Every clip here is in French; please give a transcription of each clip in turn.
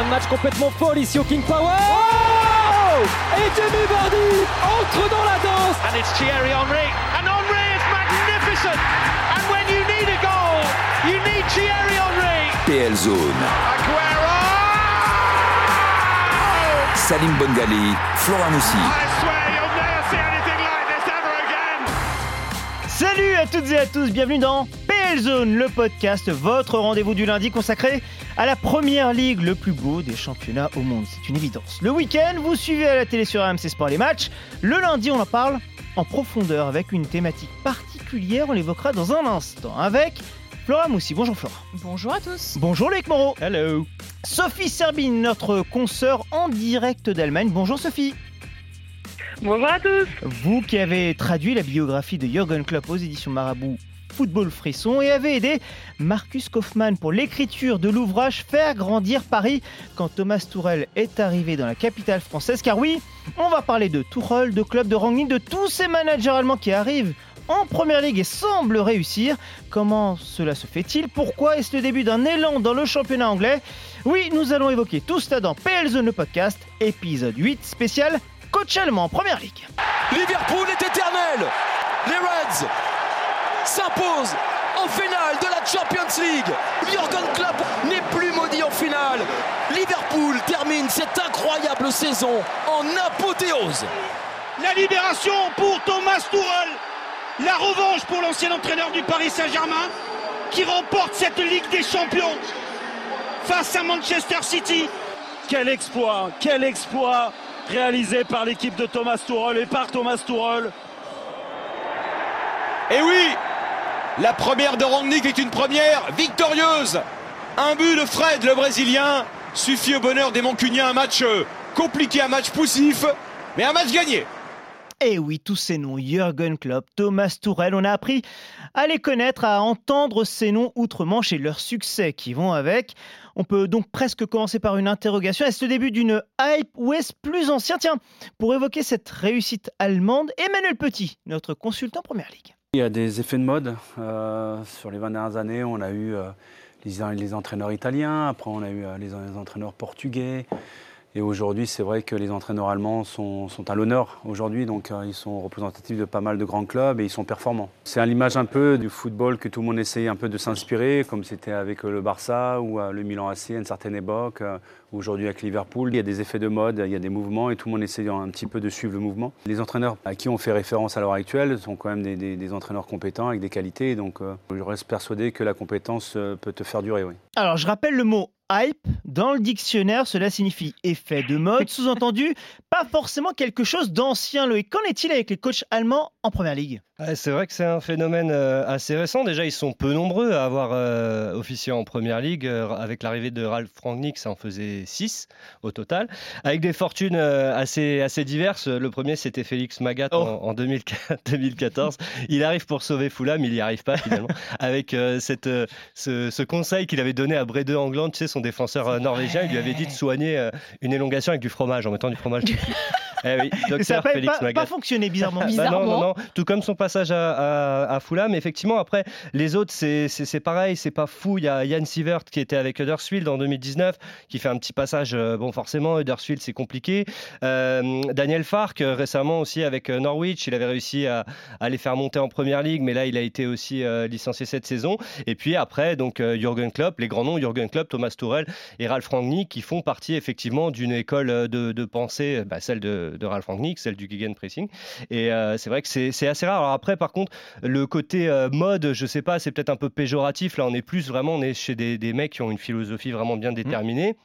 fin de match complètement folle ici au King Power. Oh Et Jamie Vardy entre dans la danse. And it's Thierry Henry. And Henry is magnificent. And when you need a goal, you need Thierry Henry. PL Zone. Aguero! Salim Bongali, Flora Moussi. I swear you'll never see anything like this ever again. Salut à toutes et à tous, bienvenue dans PL Zone, le podcast, votre rendez-vous du lundi consacré à la première ligue, le plus beau des championnats au monde. C'est une évidence. Le week-end, vous suivez à la télé sur AMC Sport les matchs. Le lundi, on en parle en profondeur avec une thématique particulière. On l'évoquera dans un instant avec Flora Moussi. Bonjour Flora. Bonjour à tous. Bonjour Loïc Moreau. Hello. Sophie Serbine, notre consoeur en direct d'Allemagne. Bonjour Sophie. Bonjour à tous. Vous qui avez traduit la biographie de Jürgen Klopp aux éditions Marabout Football Frisson et avez aidé Marcus Kaufmann pour l'écriture de l'ouvrage Faire grandir Paris quand Thomas Tourel est arrivé dans la capitale française. Car oui, on va parler de Tourelle, de club, de Rangnick, de tous ces managers allemands qui arrivent en première ligue et semblent réussir. Comment cela se fait-il? Pourquoi est-ce le début d'un élan dans le championnat anglais? Oui, nous allons évoquer tout cela dans PL Zone le podcast, épisode 8 spécial coach allemand en première ligue. Liverpool est éternel. Les Reds s'imposent en finale de la Champions League. Jürgen Klopp n'est plus maudit en finale. Liverpool termine cette incroyable saison en apothéose. La libération pour Thomas Tuchel. La revanche pour l'ancien entraîneur du Paris Saint-Germain qui remporte cette Ligue des Champions face à Manchester City. Quel exploit, quel exploit réalisé par l'équipe de Thomas Tuchel et par Thomas Tuchel. Et oui, la première de Rangnick est une première victorieuse. Un but de Fred, le Brésilien, suffit au bonheur des Mancuniens. Un match euh, compliqué, un match poussif, mais un match gagné. Et Eh oui, tous ces noms, Jürgen Klopp, Thomas Tourel, on a appris à les connaître, à entendre ces noms outre-Manche et leurs succès qui vont avec. On peut donc presque commencer par une interrogation. Est-ce le début d'une hype ou est-ce plus ancien? Tiens, pour évoquer cette réussite allemande, Emmanuel Petit, notre consultant Première Ligue. Il y a des effets de mode. Euh, sur les 20 dernières années, on a eu euh, les, entraîneurs italiens, après on a eu euh, les entraîneurs portugais. Et aujourd'hui, c'est vrai que les entraîneurs allemands sont, à l'honneur aujourd'hui, donc euh, ils sont représentatifs de pas mal de grands clubs et ils sont performants. C'est à l'image un peu du football que tout le monde essaye un peu de s'inspirer, comme c'était avec euh, le Barça ou euh, le Milan AC à une certaine époque, ou aujourd'hui avec Liverpool. Il y a des effets de mode, il y a des mouvements et tout le monde essaye un petit peu de suivre le mouvement. Les entraîneurs à qui on fait référence à l'heure actuelle sont quand même des, entraîneurs compétents avec des qualités, donc je reste persuadé que la compétence peut te faire durer, oui. Alors, je rappelle le mot hype. Dans le dictionnaire, cela signifie effet de mode, sous-entendu, pas forcément quelque chose d'ancien, Loïc. Qu'en est-il avec les coachs allemands en Première Ligue? C'est vrai que c'est un phénomène euh, assez récent. Déjà, ils sont peu nombreux à avoir euh, officié en première ligue. Euh, avec l'arrivée de Ralph Rangnick, ça en faisait 6 au total. Avec des fortunes assez, assez diverses. Le premier, c'était Félix Magath Oh. en, en 2004 2014. Il arrive pour sauver Fulham, il n'y arrive pas finalement. avec euh, cette, euh, ce, ce conseil qu'il avait donné à Brede England, tu sais, son défenseur euh, norvégien, il lui avait dit de soigner euh, une élongation avec du fromage, en mettant du fromage. eh oui, ça n'a pas, fonctionné, bizarrement. Bah non, non, non. Tout comme son passage à, à, à Fulham. Effectivement, après, les autres, c'est- pareil, c'est pas fou. Il y a Yann Sievert qui était avec Huddersfield en 2019, qui fait un petit passage. euh, Bon, forcément, Huddersfield, c'est compliqué. Euh, Daniel Fark, euh, récemment aussi avec Norwich, il avait réussi à, à les faire monter en première ligue, mais là, il a été aussi euh, licencié cette saison. Et puis après, donc, euh, Jürgen Klopp, les grands noms, Jürgen Klopp, Thomas Tuchel et Ralph Rangnick, qui font partie effectivement d'une école de, de pensée, bah, celle de, de Ralph Rangnick, celle du Gegenpressing. Et euh, c'est vrai que c'est assez rare. Alors après, par contre, le côté euh, mode, je sais pas, c'est peut-être un peu péjoratif. Là, on est plus vraiment, on est chez des, des mecs qui ont une philosophie vraiment bien déterminée.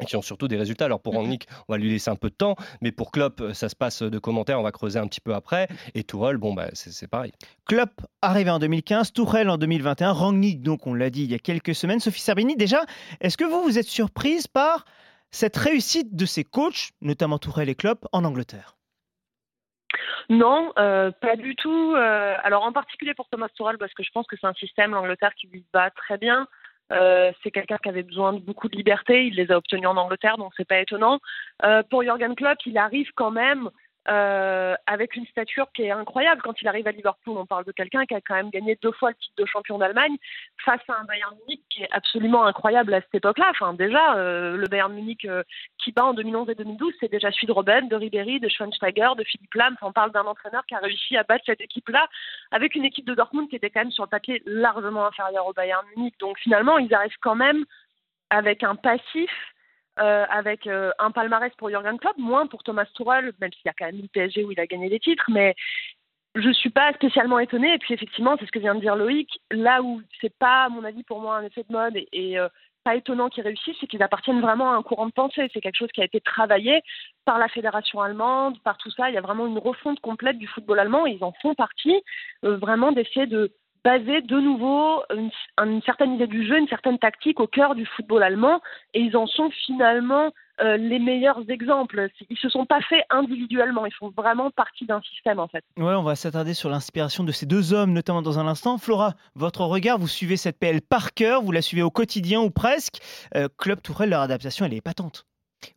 Et qui ont surtout des résultats. Alors pour Rangnick, on va lui laisser un peu de temps, mais pour Klopp, ça se passe de commentaires, on va creuser un petit peu après. Et Tourelle, bon, bah, c'est c'est pareil. Klopp arrivé en 2015, Tourelle en 2021, Rangnick, donc on l'a dit il y a quelques semaines. Sophie Serbini, déjà, est-ce que vous, vous êtes surprise par cette réussite de ces coachs, notamment Tourelle et Klopp, en Angleterre? Non, euh, pas du tout. Euh, alors en particulier pour Thomas Tuchel, parce que je pense que c'est un système, l'Angleterre, qui lui va très bien. Euh, c'est quelqu'un qui avait besoin de beaucoup de liberté. Il les a obtenus en Angleterre, donc c'est pas étonnant. Pour Jürgen Klopp, il arrive quand même euh, avec une stature qui est incroyable. Quand il arrive à Liverpool, on parle de quelqu'un qui a quand même gagné deux fois le titre de champion d'Allemagne face à un Bayern Munich qui est absolument incroyable à cette époque-là. Enfin, déjà, euh, le Bayern Munich euh, qui bat en 2011 et 2012, c'est déjà celui de Robben, de Ribéry, de Schweinsteiger, de Philippe Lahm. on parle d'un entraîneur qui a réussi à battre cette équipe-là avec une équipe de Dortmund qui était quand même sur le papier largement inférieure au Bayern Munich. Donc finalement, ils arrivent quand même avec un passif euh, avec euh, un palmarès pour Jurgen Klopp, moins pour Thomas Tuchel, même s'il y a quand même le PSG où il a gagné des titres, mais je suis pas spécialement étonnée. Et puis effectivement, c'est ce que vient de dire Loïc. Là où c'est pas, à mon avis, pour moi, un effet de mode et, euh, pas étonnant qu'ils réussissent, c'est qu'ils appartiennent vraiment à un courant de pensée. C'est quelque chose qui a été travaillé par la fédération allemande, par tout ça. Il y a vraiment une refonte complète du football allemand ils en font partie, vraiment d'essayer de baser de nouveau une, une, certaine idée du jeu, une certaine tactique au cœur du football allemand, et ils en sont finalement euh, les meilleurs exemples. Ils se sont pas faits individuellement, ils font vraiment partie d'un système en fait. Ouais, on va s'attarder sur l'inspiration de ces deux hommes, notamment dans un instant. Flora, votre regard, vous suivez cette PL par cœur, vous la suivez au quotidien ou presque. Euh, Club Tourelle, leur adaptation, elle est épatante.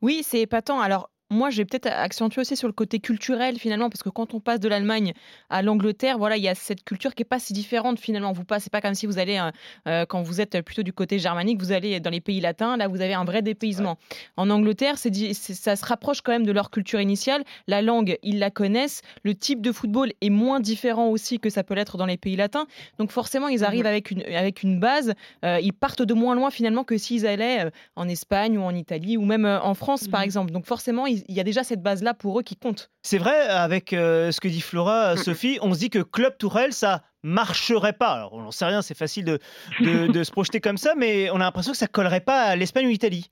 Oui, c'est épatant. Alors, moi, je vais peut-être accentuer aussi sur le côté culturel finalement, parce que quand on passe de l'Allemagne à l'Angleterre, voilà, il y a cette culture qui est pas si différente finalement. Vous passez pas comme si vous allez, euh, euh, quand vous êtes plutôt du côté germanique, vous allez dans les pays latins, là vous avez un vrai dépaysement. En Angleterre, c'est, ça se rapproche quand même de leur culture initiale. La langue, ils la connaissent. Le type de football est moins différent aussi que ça peut l'être dans les pays latins. Donc forcément, ils arrivent mhm. avec une, avec une base. Euh, ils partent de moins loin finalement que s'ils allaient en Espagne ou en Italie ou même en France par mhm. exemple. Donc forcément, ils il y a déjà cette base-là pour eux qui compte. C'est vrai, avec euh, ce que dit Flora, euh, Sophie, on se dit que Club Tourelle, ça marcherait pas. Alors, on n'en sait rien, c'est facile de, de, se projeter comme ça, mais on a l'impression que ça collerait pas à l'Espagne ou l'Italie.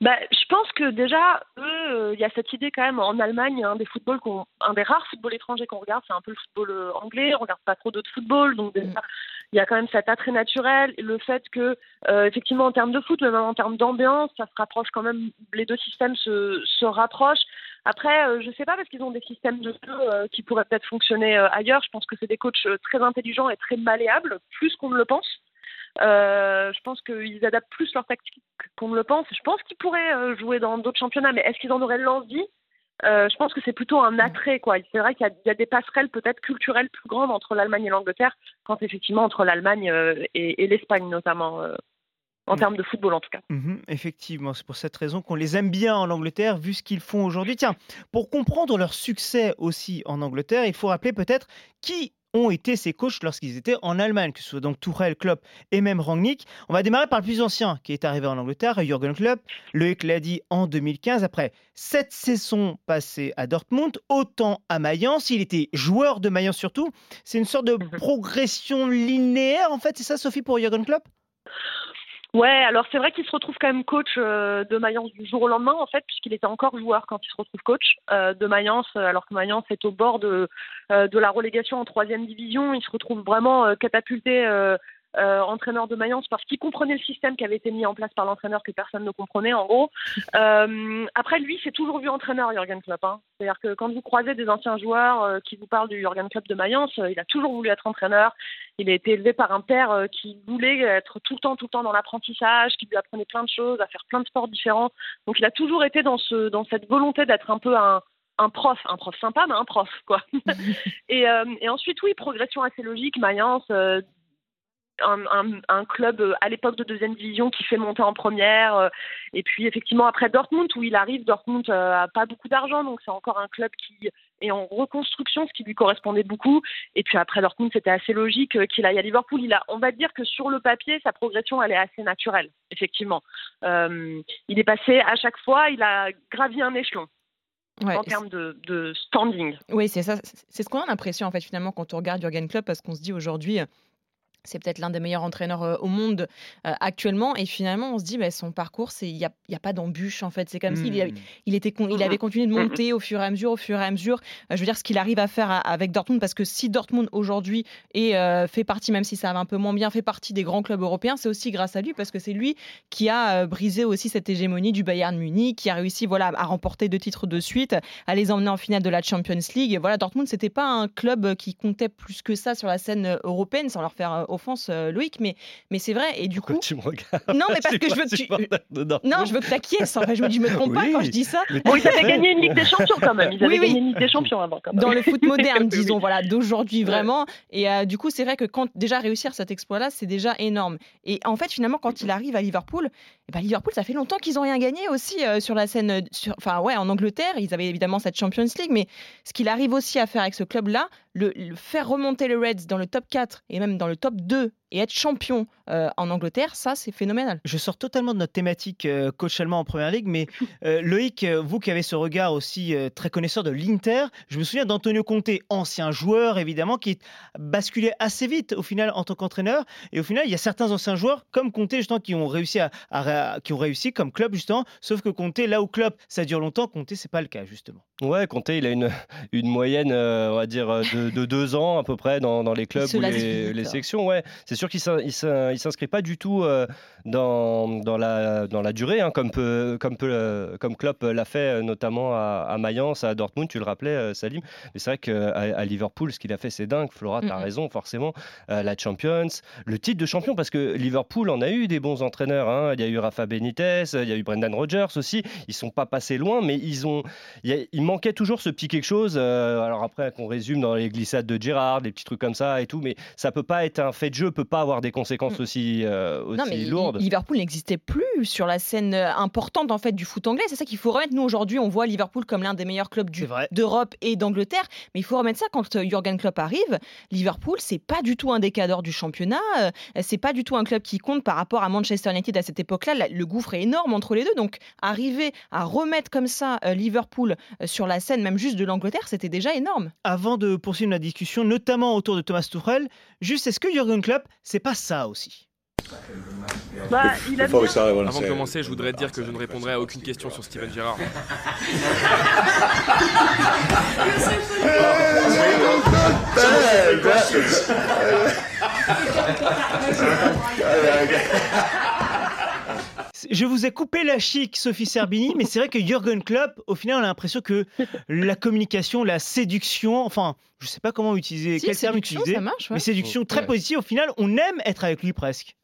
Bah, je pense que déjà, eux, euh, il y a cette idée quand même en Allemagne, un des footballs un des rares footballs étrangers qu'on regarde, c'est un peu le football anglais. On regarde pas trop d'autres footballs, donc déjà, mm il y a quand même cet attrait naturel, le fait que, euh, effectivement, en termes de foot, mais même en termes d'ambiance, ça se rapproche quand même, les deux systèmes se, se rapprochent. Après, euh, je ne sais pas parce qu'ils ont des systèmes de jeu euh, qui pourraient peut-être fonctionner ailleurs. Je pense que c'est des coachs très intelligents et très malléables, plus qu'on ne le pense. je pense qu'ils adaptent plus leur tactique qu'on ne le pense. Je pense qu'ils pourraient jouer dans d'autres championnats, mais est-ce qu'ils en auraient l'envie? Euh, je pense que c'est plutôt un attrait. quoi. C'est vrai qu'il y, a des passerelles peut-être culturelles plus grandes entre l'Allemagne et l'Angleterre, quand effectivement entre l'Allemagne euh, et, l'Espagne notamment. Euh, en mm. termes de football en tout cas. Mhm, effectivement, c'est pour cette raison qu'on les aime bien en Angleterre, vu ce qu'ils font aujourd'hui. Tiens, pour comprendre leur succès aussi en Angleterre, il faut rappeler peut-être qui ont été ses coachs lorsqu'ils étaient en Allemagne, que ce soit donc Tuchel, Klopp et même Rangnick. On va démarrer par le plus ancien qui est arrivé en Angleterre, Jürgen Klopp. Loïc l'a dit en 2015, après sept saisons passées à Dortmund, autant à Mayence. Il était joueur de Mayence surtout. C'est une sorte de mhm. progression linéaire en fait, c'est ça Sophie pour Jürgen Klopp? Ouais, alors c'est vrai qu'il se retrouve quand même coach euh, de Mayence du jour au lendemain, en fait, puisqu'il était encore joueur quand il se retrouve coach euh, de Mayence, alors que Mayence est au bord de, euh, de la relégation en troisième division. Il se retrouve vraiment catapulté euh, entraîneur de Mayence parce qu'il comprenait le système qui avait été mis en place par l'entraîneur que personne ne comprenait en gros. Euh, après lui, c'est toujours vu entraîneur Jurgen Klopp. Hein. C'est-à-dire que quand vous croisez des anciens joueurs euh, qui vous parlent du Jurgen Klopp de Mayence, il a toujours voulu être entraîneur. Il a été élevé par un père qui voulait être tout le temps, tout le temps dans l'apprentissage, qui lui apprenait plein de choses, à faire plein de sports différents. Donc il a toujours été dans ce, dans cette volonté d'être un peu un un prof, un prof sympa, mais un prof, quoi. et, et, ensuite, oui, progression assez logique. Mayence, un, un, club euh, à l'époque de deuxième division qui fait monter en première. Euh, et puis effectivement après Dortmund où il arrive, Dortmund euh, a pas beaucoup d'argent donc c'est encore un club qui est en reconstruction, ce qui lui correspondait beaucoup. Et puis après Dortmund c'était assez logique qu'il aille à Liverpool. Il a, on va dire que sur le papier sa progression elle est assez naturelle effectivement. il est passé à chaque fois, il a gravi un échelon. en termes de, de, standing. Oui, c'est ça. C'est ce qu'on a l'impression en fait finalement quand on regarde Jurgen Klopp parce qu'on se dit aujourd'hui c'est peut-être l'un des meilleurs entraîneurs euh, au monde euh, actuellement. Et finalement, on se dit, bah, son parcours, il n'y a, y a, pas d'embûche, en fait. C'est comme s'il il, il, était, il avait continué de monter au fur et à mesure, au fur et à mesure. Euh, je veux dire, ce qu'il arrive à faire avec Dortmund, parce que si Dortmund aujourd'hui fait partie, même si ça va un peu moins bien, fait partie des grands clubs européens, c'est aussi grâce à lui, parce que c'est lui qui a brisé aussi cette hégémonie du Bayern Munich, qui a réussi voilà, à remporter deux titres de suite, à les emmener en finale de la Champions League. Voilà, Dortmund, c'était pas un club qui comptait plus que ça sur la scène européenne, sans leur faire offense, Loïc, mais, mais c'est vrai. Et du coup. tu me regardes Non, mais parce que je veux que tu. Non, je veux que tu acquiesces. En fait, je me dis, je me trompe pas quand je dis ça. Bon, ils avaient gagné une Ligue des Champions quand même. Ils avaient gagné une Ligue des Champions avant. Quand même. Dans le foot moderne, disons, voilà, d'aujourd'hui vraiment. Et du coup, c'est vrai que quand déjà réussir cet exploit-là, c'est déjà énorme. Et en fait, finalement, quand il arrive à Liverpool, eh ben, Liverpool, ça fait longtemps qu'ils n'ont rien gagné aussi sur la scène. Sur... Enfin, ouais, en Angleterre, ils avaient évidemment cette Champions League, mais ce qu'il arrive aussi à faire avec ce club-là, le, faire remonter les Reds dans le top 4 et même dans le top 2 et être champion euh, en Angleterre, ça c'est phénoménal. Je sors totalement de notre thématique euh, coach allemand en première ligue, mais euh, Loïc, vous qui avez ce regard aussi très connaisseur de l'Inter, je me souviens d'Antonio Conte, ancien joueur évidemment, qui basculé assez vite au final en tant qu'entraîneur. Et au final, il y a certains anciens joueurs comme Conte justement qui ont réussi à, qui ont réussi comme club justement, sauf que Conte là où club ça dure longtemps, Conte c'est pas le cas justement. Ouais, Conte il a une, une moyenne on va dire de, de, deux ans à peu près dans, dans les clubs ou les, les sections. Ouais, c'est sûr qu'il ne s'inscrit pas du tout euh, dans, dans, la, dans la durée, hein, comme, peut, comme, peut, euh, comme Klopp l'a fait euh, notamment à, à, Mayence, à Dortmund, tu le rappelais, Salim. Mais c'est vrai qu'à à Liverpool, ce qu'il a fait, c'est dingue. Flora, tu as raison, forcément. la Champions, le titre de champion, parce que Liverpool en a eu des bons entraîneurs. Hein. Il y a eu Rafa Benitez, il y a eu Brendan Rodgers aussi. Ils sont pas passés loin, mais ils ont, il, il manquait toujours ce petit quelque chose. alors après, qu'on résume dans les glissades de Gérard, des petits trucs comme ça et tout, mais ça peut pas être un fait de jeu, peut pas avoir des conséquences mm. aussi, euh, aussi non, mais lourdes. Liverpool n'existait plus sur la scène euh, importante en fait du foot anglais. C'est ça qu'il faut remettre. Nous aujourd'hui, on voit Liverpool comme l'un des meilleurs clubs d'Europe et d'Angleterre, mais il faut remettre ça quand euh, Jurgen Klopp arrive. Liverpool, c'est pas du tout un des du championnat. C'est pas du tout un club qui compte par rapport à Manchester United à cette époque-là. Le gouffre est énorme entre les deux. Donc arriver à remettre comme ça Liverpool sur la scène, même juste de l'Angleterre, c'était déjà énorme. Avant de poursuivre la discussion, notamment autour de Thomas Tuchel, juste est-ce que Jurgen Klopp, c'est pas ça aussi bah, il Avant de commencer, je voudrais dire que je ne répondrai à aucune question sur Steven Gerrard. Je vous ai coupé la chic, Sophie Serbini, mais c'est vrai que Jürgen Klopp, au final, on a l'impression que la communication, la séduction, enfin, je ne sais pas comment utiliser, quel terme utiliser, mais séduction très positive, au final, on aime être avec lui presque.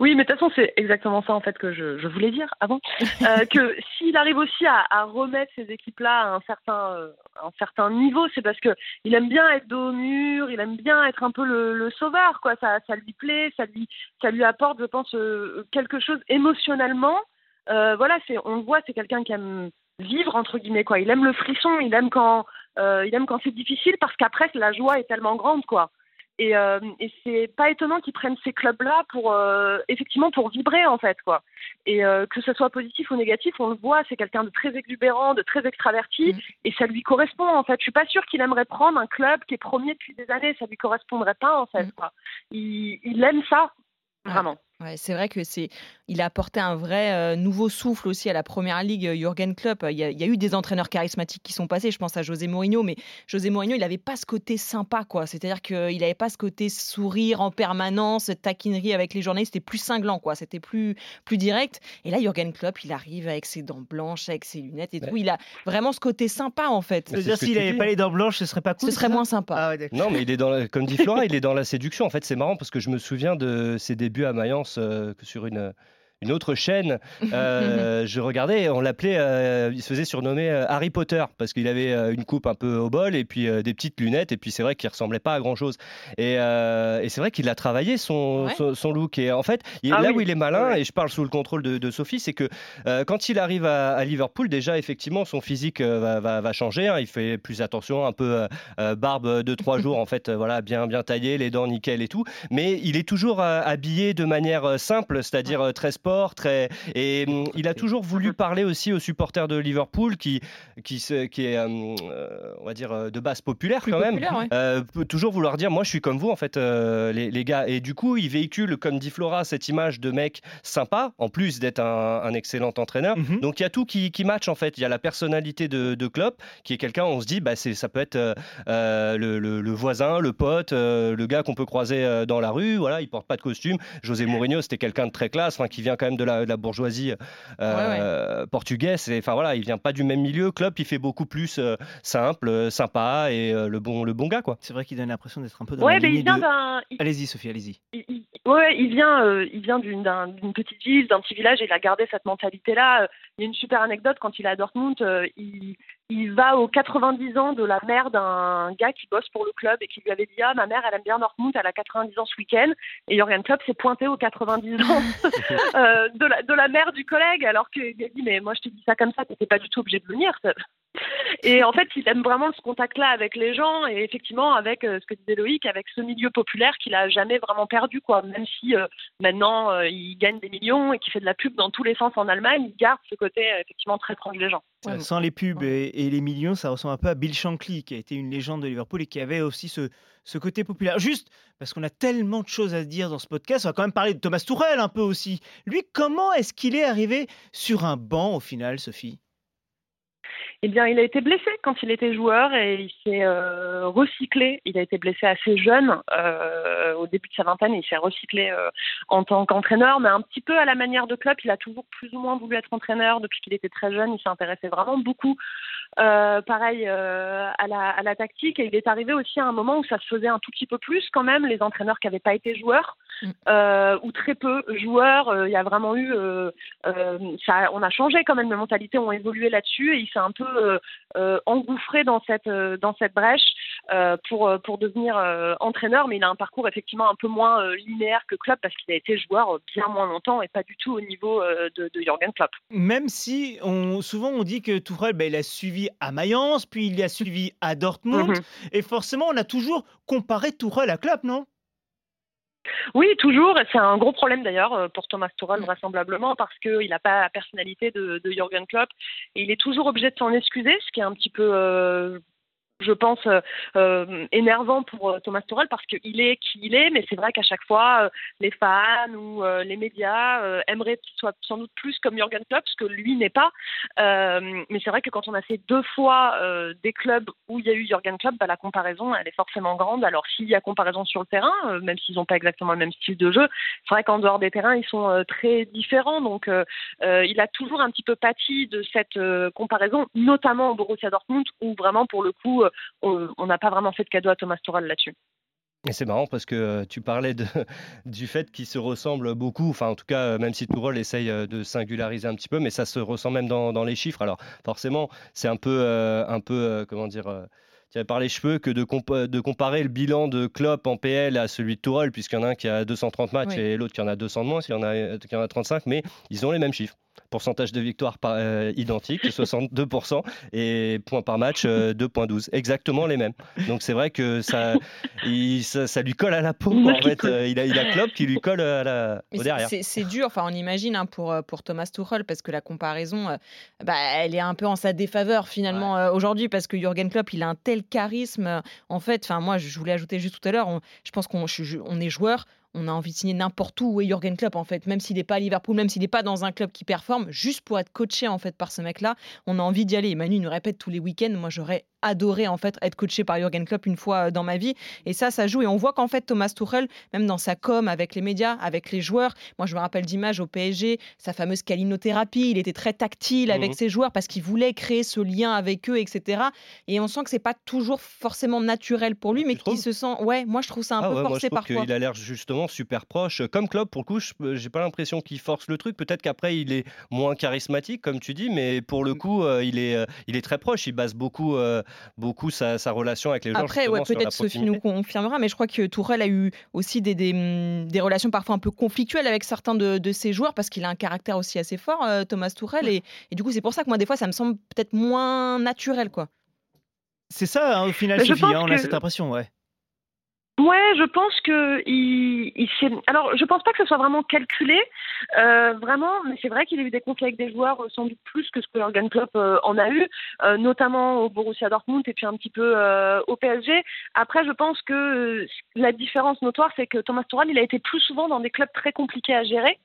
Oui, mais de toute façon, c'est exactement ça en fait que je, voulais dire avant. Euh, que s'il arrive aussi à, remettre ces équipes-là à un certain, euh, un certain niveau, c'est parce que il aime bien être dos au mur, il aime bien être un peu le, sauveur, quoi. Ça, ça lui plaît, ça lui, ça lui apporte, je pense, euh, quelque chose émotionnellement. voilà, c'est, on le voit, c'est quelqu'un qui aime vivre entre guillemets, quoi. Il aime le frisson, il aime quand, il aime quand c'est difficile parce qu'après la joie est tellement grande, quoi. Et, euh, et c'est pas étonnant qu'ils prennent ces clubs-là pour euh, effectivement pour vibrer en fait quoi. Et euh, que ce soit positif ou négatif, on le voit, c'est quelqu'un de très exubérant, de très extraverti, mm. et ça lui correspond en fait. Je suis pas sûre qu'il aimerait prendre un club qui est premier depuis des années, ça lui correspondrait pas en fait. Mm. Quoi. Il, il aime ça vraiment. Ouais, c'est vrai que c'est, il a apporté un vrai euh, nouveau souffle aussi à la première ligue. Euh, Jürgen Klopp, il y, a, eu des entraîneurs charismatiques qui sont passés. Je pense à José Mourinho, mais José Mourinho, il n'avait pas ce côté sympa, quoi. C'est-à-dire qu'il n'avait pas ce côté sourire en permanence, taquinerie avec les journalistes. C'était plus cinglant, quoi. C'était plus, plus direct. Et là, Jürgen Klopp, il arrive avec ses dents blanches, avec ses lunettes et tout. Il a vraiment ce côté sympa, en fait. C'est-à-dire s'il n'avait pas les dents blanches, ce serait pas cool. Ce serait moins sympa. Ah non, mais il est dans, comme dit Flora, il est dans la séduction. En fait, c'est marrant parce que je me souviens de ses débuts à Mayence euh, sur une, une autre chaîne, euh, je regardais, on l'appelait, euh, il se faisait surnommer euh, Harry Potter parce qu'il avait une coupe un peu au bol et puis des petites lunettes et puis c'est vrai qu'il ressemblait pas à grand chose. Et, c'est vrai qu'il a travaillé son, son, look et en fait, ah là où il est malin et je parle sous le contrôle de, Sophie, c'est que quand il arrive à, Liverpool, déjà effectivement son physique va, va, changer. Hein. il fait plus attention, un peu barbe de trois jours en fait, voilà bien bien taillé, les dents nickel et tout. Mais il est toujours habillé de manière simple, c'est-à-dire très sport Très... Et hum, il a toujours voulu parler aussi aux supporters de Liverpool, qui, qui, qui est, hum, euh, on va dire, euh, de base populaire quand même. Euh, peut toujours vouloir dire, moi je suis comme vous en fait, les, les, gars. Et du coup, il véhicule, comme dit Flora, cette image de mec sympa, en plus d'être un, excellent entraîneur. Mhm. Donc il y a tout qui, qui match en fait. Il y a la personnalité de, de Klopp, qui est quelqu'un, on se dit, bah, ça peut être le, le, voisin, le pote, le gars qu'on peut croiser dans la rue. Voilà, il porte pas de costume. José Mourinho, c'était quelqu'un de très classe, qui vient quand même de la, de la bourgeoisie euh, portugaise. Et, enfin voilà, il vient pas du même milieu. Klopp, il fait beaucoup plus euh, simple, euh, sympa et le bon, le bon gars quoi. C'est vrai qu'il donne l'impression d'être un peu dans Ouais, la mais lignée il vient de- d'un. Allez-y, Sophie, allez-y. il- il- ouais, il vient, euh, il vient d'une d'un- d'une petite ville, d'un petit village, et il a gardé cette mentalité-là. Euh, Il y a une super anecdote quand il est à Dortmund. euh, il, il va aux 90 ans de la mère d'un gars qui bosse pour le club et qui lui avait dit ah ma mère elle aime bien Dortmund, elle a 90 ans ce week-end. Et Jurgen Klopp s'est pointé aux 90 ans euh, de la de la mère du collègue alors qu'il a dit mais moi je te dis ça comme ça, t'étais pas du tout obligé de venir. Et en fait, il aime vraiment ce contact-là avec les gens et effectivement avec euh, ce que disait Loïc, avec ce milieu populaire qu'il a jamais vraiment perdu, quoi. Même si euh, maintenant euh, il gagne des millions et qu'il fait de la pub dans tous les sens en Allemagne, il garde ce côté euh, effectivement très proche des gens. Sans les pubs et, et les millions, ça ressemble un peu à Bill Shankly, qui a été une légende de Liverpool et qui avait aussi ce, ce côté populaire. Juste parce qu'on a tellement de choses à se dire dans ce podcast, on va quand même parler de Thomas Tourelle un peu aussi. Lui, comment est-ce qu'il est arrivé sur un banc au final, Sophie? Eh bien, il a été blessé quand il était joueur et il s'est euh, recyclé. Il a été blessé assez jeune, euh, au début de sa vingtaine, il s'est recyclé euh, en tant qu'entraîneur, mais un petit peu à la manière de Klopp. Il a toujours plus ou moins voulu être entraîneur depuis qu'il était très jeune. Il s'intéressait vraiment beaucoup, pareil, à, la, à la tactique. Et il est arrivé aussi à un moment où ça se faisait un tout petit peu plus quand même, les entraîneurs qui n'avaient pas été joueurs. Euh, ou très peu joueurs. Euh, Il y a vraiment eu, euh, euh, ça, on a changé quand même, les mentalités ont évolué là-dessus et il s'est un peu engouffré dans cette dans cette brèche pour pour devenir entraîneur. Mais il a un parcours effectivement un peu moins linéaire que Klopp parce qu'il a été joueur bien moins longtemps et pas du tout au niveau de, de Jürgen Klopp. Même si on, souvent on dit que Tourelle, ben, il a suivi à Mayence, puis il a suivi à Dortmund, Mhm. et forcément on a toujours comparé Tourelle à Klopp, non? Oui, toujours. C'est un gros problème d'ailleurs euh, pour Thomas Tuchel vraisemblablement parce qu'il n'a pas la personnalité de, de Jürgen Klopp et il est toujours obligé de s'en excuser, ce qui est un petit peu, euh, je pense, euh, euh, énervant pour euh, Thomas Tuchel parce qu'il est qui il est, mais c'est vrai qu'à chaque fois, les fans ou les médias aimeraient qu'il soit sans doute plus comme Jürgen Klopp, ce que lui n'est pas. Mais c'est vrai que quand on a fait deux fois des clubs où il y a eu Jürgen Klopp, bah, la comparaison, elle est forcément grande. Alors s'il y a comparaison sur le terrain, même s'ils n'ont pas exactement le même style de jeu, c'est vrai qu'en dehors des terrains, ils sont très différents. Donc il a toujours un petit peu pâti de cette comparaison, notamment au Borussia Dortmund, où vraiment, pour le coup, on n'a pas vraiment fait de cadeau à Thomas Tuchel là-dessus. Et c'est marrant parce que euh, tu parlais de, du fait qu'ils se ressemblent beaucoup, enfin en tout cas euh, même si Tourelle essaye euh, de singulariser un petit peu, mais ça se ressent même dans, dans les chiffres. Alors forcément c'est un peu, euh, un peu euh, comment dire, euh, tiré par les cheveux que de, compa- de comparer le bilan de Klopp en PL à celui de Tourelle, puisqu'il y en a un qui a 230 matchs Oui. et l'autre qui en a 200 de moins, s'il y en a, qui en a 35, mais ils ont les mêmes chiffres. Pourcentage de victoire par, euh, identique, 62%, et points par match, euh, 2.12. Exactement les mêmes. Donc c'est vrai que ça, il- ça, ça lui colle à la peau. en fait, Euh, il, a, il a Klopp qui lui colle à la, au derrière. c'est- dur, enfin on imagine hein, pour, euh, pour Thomas Tuchel parce que la comparaison, euh, bah, elle est un peu en sa défaveur finalement euh, aujourd'hui parce que Jürgen Klopp il a un tel charisme. euh, En fait, moi je voulais ajouter juste tout à l'heure, je pense qu'on on est joueur. On a envie de signer n'importe où où est Jürgen Klopp en fait, même s'il n'est pas à Liverpool, même s'il n'est pas dans un club qui performe, juste pour être coaché en fait par ce mec-là, on a envie d'y aller. Et Manu nous répète tous les week-ends, moi j'aurais adoré en fait être coaché par Jürgen Klopp une fois euh, dans ma vie. Et ça, ça joue. Et on voit qu'en fait Thomas Tuchel, même dans sa com avec les médias, avec les joueurs, moi je me rappelle d'images au PSG, sa fameuse calinothérapie, il était très tactile avec Mhm. ses joueurs parce qu'il voulait créer ce lien avec eux, etc. Et on sent que c'est pas toujours forcément naturel pour lui, mais qu'il se sent. Ouais, moi je trouve ça un Ah peu ouais, moi, je forcé parfois. qu'il a l'air justement super proche. Comme Klopp, pour le coup, je- j'ai pas l'impression qu'il force le truc. Peut-être qu'après, il est moins charismatique, comme tu dis, mais pour Mm. le coup, euh, il, est, euh, il est très proche. Il base beaucoup, euh, beaucoup sa, sa relation avec les gens. Après, ouais, peut-être Sophie nous confirmera, mais je crois que Tourelle a eu aussi des, des, hum, des relations parfois un peu conflictuelles avec certains de, de ses joueurs parce qu'il a un caractère aussi assez fort, euh, Thomas Tourelle. Et, et du coup, c'est pour ça que moi, des fois, ça me semble peut-être moins naturel. quoi. C'est ça, hein, au final, Sophie, pense hein, on a que- cette impression, ouais. Ouais, je pense que il, il s'est. Alors, je pense pas que ce soit vraiment calculé, euh, vraiment, mais c'est vrai qu'il a eu des conflits avec des joueurs euh, sans doute plus que ce que Jurgen Klopp euh, en a eu, euh, notamment au Borussia Dortmund et puis un petit peu euh, au PSG. Après, je pense que la différence notoire, c'est que Thomas Tuchel, il a été plus souvent dans des clubs très compliqués à gérer.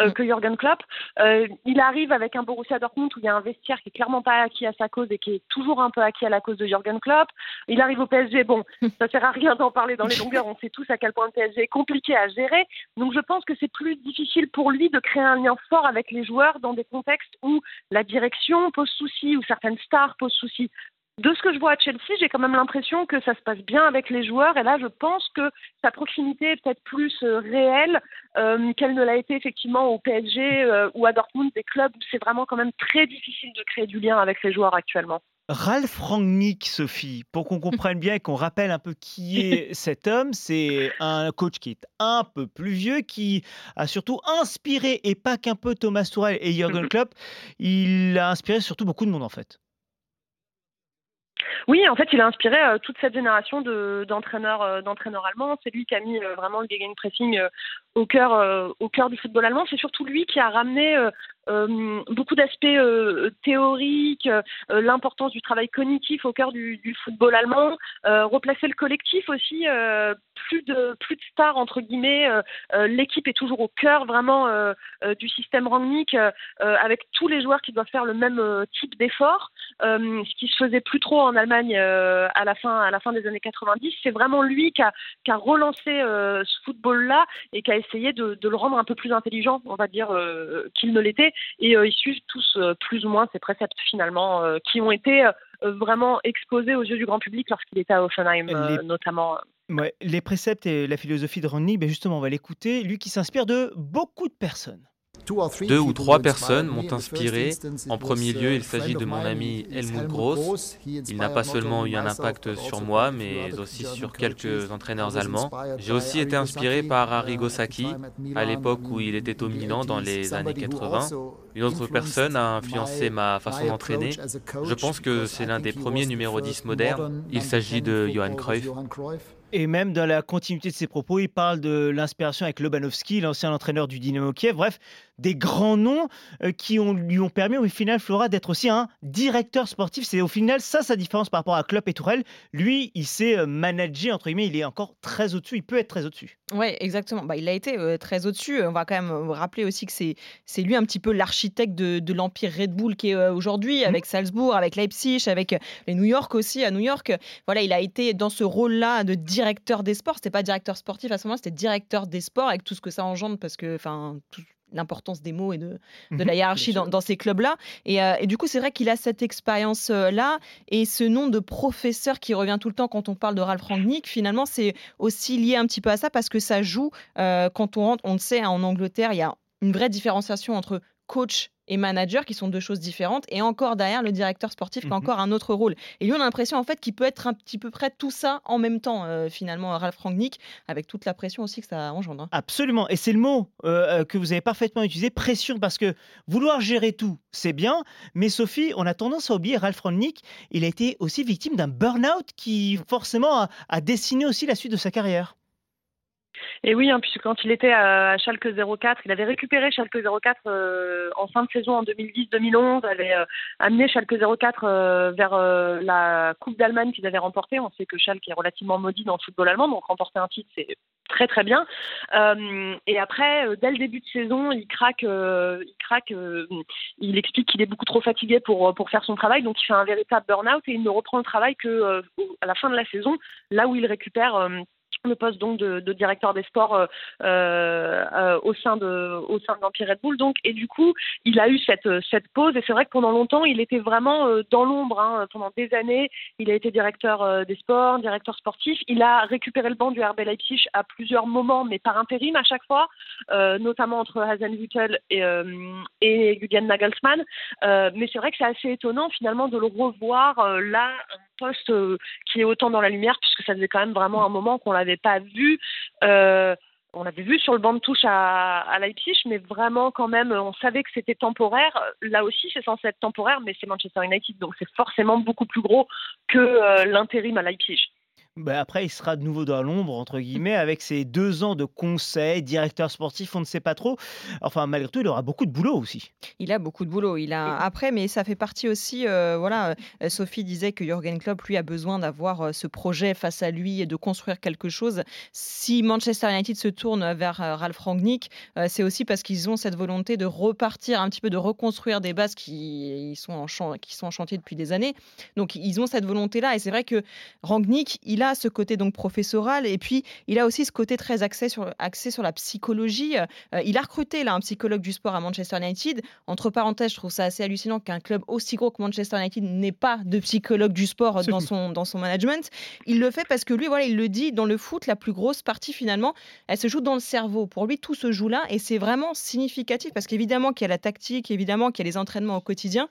Euh, que Jürgen Klopp. Euh, il arrive avec un Borussia Dortmund où il y a un vestiaire qui est clairement pas acquis à sa cause et qui est toujours un peu acquis à la cause de Jürgen Klopp. Il arrive au PSG, bon, ça sert à rien d'en parler dans les longueurs, on sait tous à quel point le PSG est compliqué à gérer. Donc je pense que c'est plus difficile pour lui de créer un lien fort avec les joueurs dans des contextes où la direction pose souci, où certaines stars posent souci de ce que je vois à Chelsea, j'ai quand même l'impression que ça se passe bien avec les joueurs. Et là, je pense que sa proximité est peut-être plus euh, réelle euh, qu'elle ne l'a été effectivement au PSG euh, ou à Dortmund, des clubs où c'est vraiment quand même très difficile de créer du lien avec les joueurs actuellement. Ralph Rangnick, Sophie, pour qu'on comprenne bien et qu'on rappelle un peu qui est cet homme, c'est un coach qui est un peu plus vieux, qui a surtout inspiré, et pas qu'un peu Thomas Tuchel et Jürgen Klopp, il a inspiré surtout beaucoup de monde en fait. Oui, en fait, il a inspiré euh, toute cette génération d'entraîneurs euh, d'entraîneurs allemands. C'est lui qui a mis euh, vraiment le gegenpressing au cœur au cœur du football allemand. C'est surtout lui qui a ramené euh, beaucoup d'aspects euh, théoriques, euh, l'importance du travail cognitif au cœur du, du football allemand, replacer le collectif aussi, plus de plus de stars entre guillemets, l'équipe est toujours au cœur vraiment du système Rangnick, avec tous les joueurs qui doivent faire le même type d'effort, ce qui se faisait plus trop en Allemagne à la fin à la fin des années 90. C'est vraiment lui qui a, qui a relancé ce football-là et qui a essayé de, de, le rendre un peu plus intelligent, on va dire, qu'il ne l'était et euh, ils suivent tous euh, plus ou moins ces préceptes finalement euh, qui ont été vraiment exposés aux yeux du grand public lorsqu'il était à Offenheim notamment. les préceptes et la philosophie de Ronny, ben justement, on va l'écouter. Lui qui s'inspire de beaucoup de personnes. Deux ou trois personnes m'ont inspiré. En premier lieu, il s'agit de mon ami Helmut Gross. Il n'a pas seulement eu un impact sur moi, mais aussi sur quelques entraîneurs allemands. J'ai aussi été inspiré par Arrigo Sacchi, à l'époque où il était au Milan dans les années 80. Une autre personne a influencé ma façon d'entraîner. Je pense que c'est l'un des premiers numéros 10 modernes. Il s'agit de Johan Cruyff. Et même dans la continuité de ses propos, il parle de l'inspiration avec Lobanovski, l'ancien entraîneur du Dynamo Kiev. Bref, des grands noms euh, qui ont, lui ont permis au final, Flora, d'être aussi un directeur sportif. C'est au final ça sa différence par rapport à Klopp et Tourelle. Lui, il s'est euh, managé, entre guillemets, il est encore très au-dessus, il peut être très au-dessus. Oui, exactement. Bah, il a été euh, très au-dessus. On va quand même rappeler aussi que c'est lui un petit peu l'architecte de, de l'empire Red Bull qui est aujourd'hui, mmh. avec Salzbourg, avec Leipzig, avec les New York aussi, à New York. Voilà, il a été dans ce rôle-là de directeur des sports. C'était pas directeur sportif à ce moment, c'était directeur des sports avec tout ce que ça engendre parce que, enfin, l'importance des mots et de, de la mhm, hiérarchie dans, ces clubs-là. Euh, et, du coup, c'est vrai qu'il a cette expérience-là et ce nom de professeur qui revient tout le temps quand on parle de Ralph Rangnick, finalement, c'est aussi lié un petit peu à ça parce que ça joue euh, quand on rentre, on le sait, hein, en Angleterre, il y a une vraie différenciation entre coach et manager qui sont deux choses différentes et encore derrière le directeur sportif qui a mhm. encore un autre rôle et lui on a l'impression en fait qu'il peut être un petit peu près tout ça en même temps euh, finalement Ralph Rangnick avec toute la pression aussi que ça engendre hein. absolument et c'est le mot euh, euh, que vous avez parfaitement utilisé pression parce que vouloir gérer tout c'est bien mais Sophie on a tendance à oublier Ralph Rangnick il a été aussi victime d'un burn-out qui forcément a dessiné aussi la suite de sa carrière et oui, hein, puisque quand il était à Schalke 04, il avait récupéré Schalke 04 euh, en fin de saison en 2010-2011, avait euh, amené Schalke 04 euh, vers la Coupe d'Allemagne qu'ils avaient remportée. On sait que Schalke est relativement maudit dans le football allemand, donc remporter un titre, c'est très très bien. et après, dès le début de saison, il craque, il craque, il explique qu'il est beaucoup trop fatigué pour pour faire son travail, donc il fait un véritable burn-out et il ne reprend le travail que à la fin de la saison, là où il récupère le poste donc de, directeur des sports euh, euh, au sein de au sein de l'Empire Red Bull. Donc et du coup il a eu cette cette pause. Et c'est vrai que pendant longtemps il était vraiment euh, dans l'ombre hein, pendant des années il a été directeur des sports directeur sportif. Il a récupéré le banc du RB Leipzig à plusieurs moments mais par intérim à chaque fois notamment entre Hasenhüttl et et Julian Nagelsmann. Mais c'est vrai que c'est assez étonnant finalement de le revoir là poste euh, qui est autant dans la lumière, puisque ça faisait quand même vraiment un moment qu'on l'avait pas vu. Euh, on l'avait vu sur le banc de touche à, à, Leipzig, mais vraiment quand même, on savait que c'était temporaire. Là aussi, c'est censé être temporaire, mais c'est Manchester United, donc c'est forcément beaucoup plus gros que euh, l'intérim à Leipzig. Bah, après, il sera de nouveau dans l'ombre, entre guillemets, avec ses deux ans de conseil, directeur sportif, on ne sait pas trop. Enfin, malgré tout, il aura beaucoup de boulot aussi. Il a beaucoup de boulot. Il a après, mais ça fait partie aussi. Euh, voilà, euh, Sophie disait que Jürgen Klopp lui a besoin d'avoir euh, ce projet face à lui et de construire quelque chose. Si Manchester United se tourne vers Ralph Rangnick, c'est aussi parce qu'ils ont cette volonté de repartir un petit peu, de reconstruire des bases qui sont en, qui sont en chantier depuis des années. Donc, ils ont cette volonté-là. Et c'est vrai que Rangnick, il a ce côté donc professoral et puis il a aussi ce côté très axé sur, axé sur la psychologie. il a recruté là un psychologue du sport à Manchester United. Entre parenthèses, je trouve ça assez hallucinant qu'un club aussi gros que Manchester United n'ait pas de psychologue du sport dans son, dans son management. Il le fait parce que lui, voilà, il le dit, dans le foot, la plus grosse partie finalement, elle se joue dans le cerveau. Pour lui, tout se joue là et c'est vraiment significatif parce qu'évidemment qu'il y a la tactique, évidemment qu'il y a les entraînements au quotidien,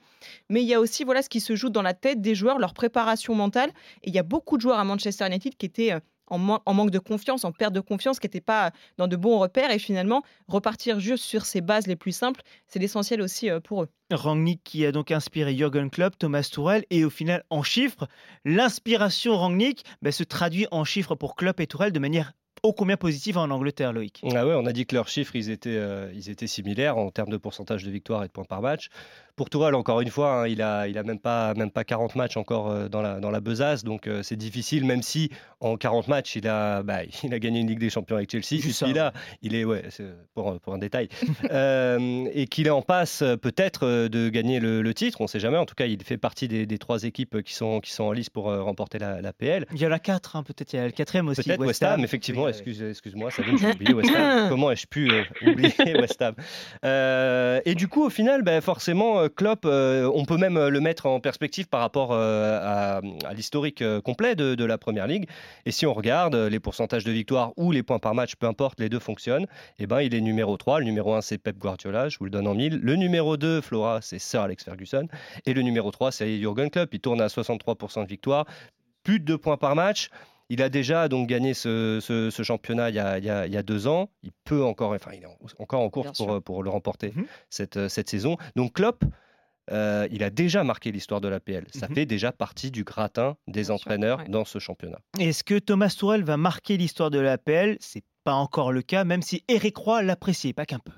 mais il y a aussi voilà ce qui se joue dans la tête des joueurs, leur préparation mentale. Et il y a beaucoup de joueurs à Manchester United qui étaient euh, en, manque de confiance, en perte de confiance, qui n'étaient pas dans de bons repères. Et finalement, repartir juste sur ces bases les plus simples, c'est l'essentiel aussi euh, pour eux. Rangnick qui a donc inspiré Jürgen Klopp, Thomas Tourel, et au final, en chiffres, l'inspiration Rangnick ben, se traduit en chiffres pour Klopp et Tourel de manière ô combien positive en Angleterre, Loïc? Ah ouais, on a dit que leurs chiffres, ils étaient, euh, ils étaient similaires en termes de pourcentage de victoire et de points par match. Pour Tourelle, encore une fois, hein, il a, il a même pas, même pas 40 matchs encore euh, dans la, dans la besace, donc euh, c'est difficile. Même si en 40 matchs, il a, bah, il a gagné une Ligue des Champions avec Chelsea. Celui-là, il est, ouais, pour, pour un détail, euh, et qu'il est en passe peut-être de gagner le, titre. On ne sait jamais. En tout cas, il fait partie des, trois équipes qui sont, qui sont en lice pour remporter la, PL. Il y en a quatre, hein, peut-être. Il y a le quatrième aussi. Peut-être West, Ham, effectivement. excuse, excuse-moi, ça j'ai oublié West Ham. Comment ai-je pu oublier West Ham? Et du coup, au final, bah, forcément, Klopp on peut même euh, le mettre en perspective par rapport euh, à, l'historique euh, complet de, la Première Ligue. Et si on regarde les pourcentages de victoire ou les points par match, peu importe, les deux fonctionnent, et eh ben, il est numéro 3. Le numéro 1, c'est Pep Guardiola, je vous le donne en mille. Le numéro 2, Flora, c'est Sir Alex Ferguson. Et le numéro 3, c'est Jurgen Klopp. Il tourne à 63% de victoire, plus de 2 points par match. Il a déjà donc gagné ce, championnat il y, a, deux ans. Il peut encore, enfin, il est encore en course pour, le remporter mhm. cette, cette saison. Donc Klopp, euh, il a déjà marqué l'histoire de l'APL. Ça mhm. fait déjà partie du gratin des entraîneurs dans ce championnat. Est-ce que Thomas Tourel va marquer l'histoire de l'APL C'est pas encore le cas, même si Eric Roy l'appréciait, pas qu'un peu.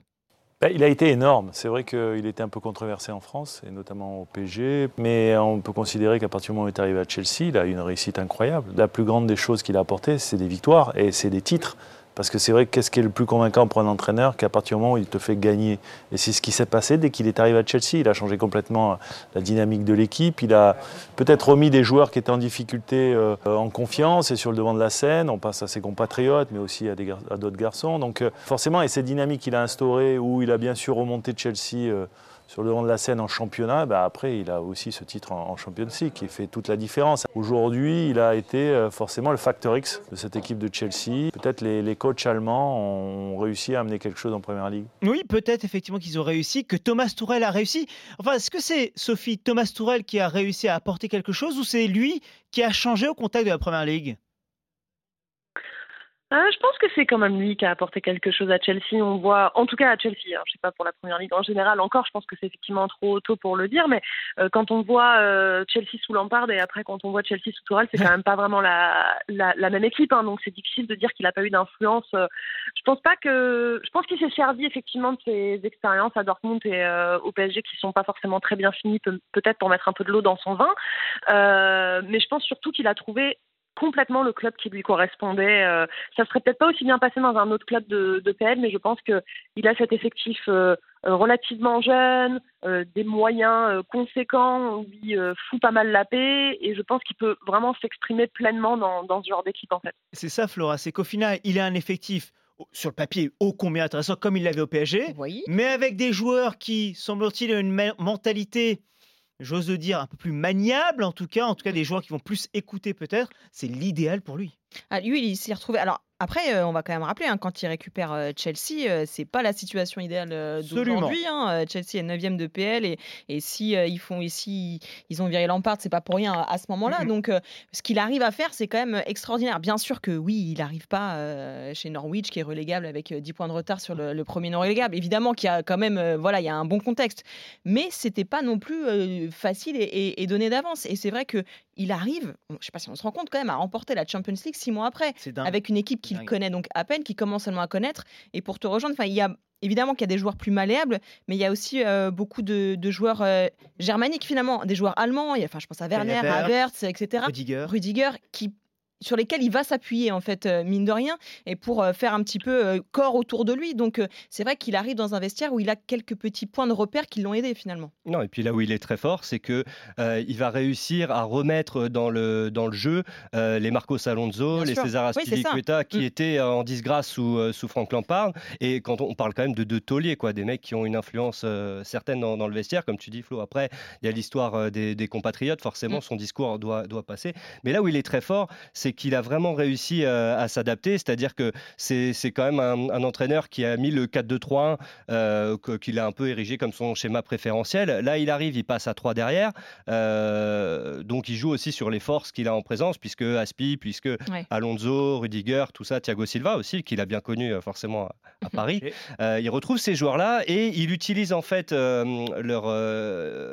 Bah, il a été énorme. C'est vrai qu'il était un peu controversé en France, et notamment au PG. Mais on peut considérer qu'à partir du moment où il est arrivé à Chelsea, il a eu une réussite incroyable. La plus grande des choses qu'il a apportées, c'est des victoires et c'est des titres. Parce que c'est vrai, qu'est-ce qui est le plus convaincant pour un entraîneur qu'à partir du moment où il te fait gagner Et c'est ce qui s'est passé dès qu'il est arrivé à Chelsea. Il a changé complètement la dynamique de l'équipe. Il a peut-être remis des joueurs qui étaient en difficulté euh, en confiance et sur le devant de la scène. On passe à ses compatriotes, mais aussi à, d'autres garçons. Donc euh, forcément, et cette dynamique qu'il a instaurée, où il a bien sûr remonté Chelsea. Euh, sur le devant de la scène en championnat, bah après il a aussi ce titre en, Champions League qui fait toute la différence. Aujourd'hui, il a été euh, forcément le facteur X de cette équipe de Chelsea. Peut-être les, les, coachs allemands ont réussi à amener quelque chose en Première Ligue. Oui, peut-être effectivement qu'ils ont réussi, que Thomas Tourel a réussi. Enfin, est-ce que c'est Sophie Thomas Tourel qui a réussi à apporter quelque chose ou c'est lui qui a changé au contact de la Première Ligue? Ah, je pense que c'est quand même lui qui a apporté quelque chose à Chelsea. On voit, en tout cas à Chelsea, hein, je sais pas pour la première ligue en général encore, je pense que c'est effectivement trop tôt pour le dire, mais euh, quand on voit euh, Chelsea sous Lampard et après quand on voit Chelsea sous Tourelle, c'est quand même pas vraiment la, la, la même équipe, hein, donc c'est difficile de dire qu'il n'a pas eu d'influence. Euh, je pense pas que, je pense qu'il s'est servi effectivement de ses expériences à Dortmund et au PSG qui sont pas forcément très bien finies, peut-être pour mettre un peu de l'eau dans son vin, mais je pense surtout qu'il a trouvé complètement le club qui lui correspondait. Euh, ça serait peut-être pas aussi bien passé dans un autre club de, de PL, mais je pense qu'il a cet effectif euh, euh, relativement jeune, des moyens conséquents, où il fout pas mal la paix, et je pense qu'il peut vraiment s'exprimer pleinement dans, dans, ce genre d'équipe en fait. C'est ça, Flora, c'est qu'au final, il a un effectif sur le papier ô combien intéressant, comme il l'avait au PSG, mais avec des joueurs qui, semble-t-il, ont une mentalité j'ose dire, un peu plus maniable, en tout cas, en tout cas des joueurs qui vont plus écouter peut-être, c'est l'idéal pour lui. Ah, lui, il s'est retrouvé. Alors, après, euh, on va quand même rappeler, hein, quand il récupère euh, Chelsea, euh, c'est pas la situation idéale d'aujourd'hui. Hein. Chelsea est 9 de PL et, et si ils font ici, ils ont viré Lampard, c'est pas pour rien à, ce moment-là. Donc, ce qu'il arrive à faire, c'est quand même extraordinaire. Bien sûr que oui, il n'arrive pas chez Norwich, qui est relégable avec 10 points de retard sur le, premier non relégable. Évidemment qu'il y a quand même, voilà, il y a un bon contexte, mais c'était pas non plus facile et, et donné d'avance. Et c'est vrai que il arrive, je ne sais pas si on se rend compte quand même, à remporter la Champions League six mois après, avec une équipe qu'il connaît donc à peine, qui commence seulement à connaître. Et pour te rejoindre, il y a évidemment qu'il y a des joueurs plus malléables, mais il y a aussi euh, beaucoup de, joueurs euh, germaniques finalement, des joueurs allemands. enfin, je pense à Werner, à Wertz, etc. Rudiger. Rudiger qui sur lesquels il va s'appuyer en fait euh, mine de rien et pour euh, faire un petit peu euh, corps autour de lui. Donc c'est vrai qu'il arrive dans un vestiaire où il a quelques petits points de repère qui l'ont aidé finalement. Non et puis là où il est très fort c'est que il va réussir à remettre dans le dans le jeu les Marcos Alonso les César Aspilicueta qui mm. étaient en disgrâce sous sous Frank Lampard. Et quand on parle quand même de deux tauliers quoi des mecs qui ont une influence certaine dans, le vestiaire comme tu dis Flo. Après il y a l'histoire des, compatriotes. Forcément mm. son discours doit doit passer. Mais là où il est très fort c'est qu'il a vraiment réussi euh, à s'adapter, c'est-à-dire que c'est quand même un, entraîneur qui a mis le 4-2-3-1, euh, qu'il a un peu érigé comme son schéma préférentiel. Là, il arrive, il passe à 3 derrière, euh, donc il joue aussi sur les forces qu'il a en présence, puisque Aspi, puisque Alonso, Rudiger, tout ça, Thiago Silva aussi, qu'il a bien connu forcément à, Paris. il retrouve ces joueurs-là et il utilise en fait leur,